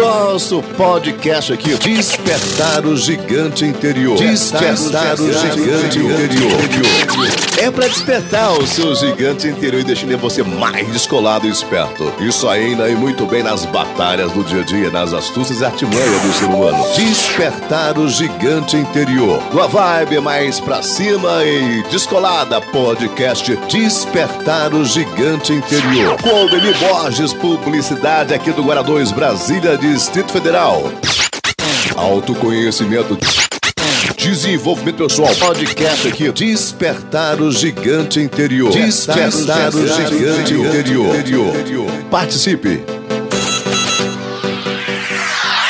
nosso podcast aqui, Despertar o Gigante Interior. Despertar o Gigante Interior. É para despertar o seu gigante interior e deixar você mais descolado e esperto. Isso ainda e muito bem nas batalhas do dia a dia, nas astúcias e artimanhas do ser humano. Despertar o gigante interior. Uma vibe mais pra cima e descolada. Podcast Despertar o Gigante Interior. Com Demi Borges, publicidade aqui do Guará 2, Brasília, Distrito Federal. Autoconhecimento. Desenvolvimento pessoal. Podcast aqui. Despertar o gigante interior. Despertar o gigante interior. Participe.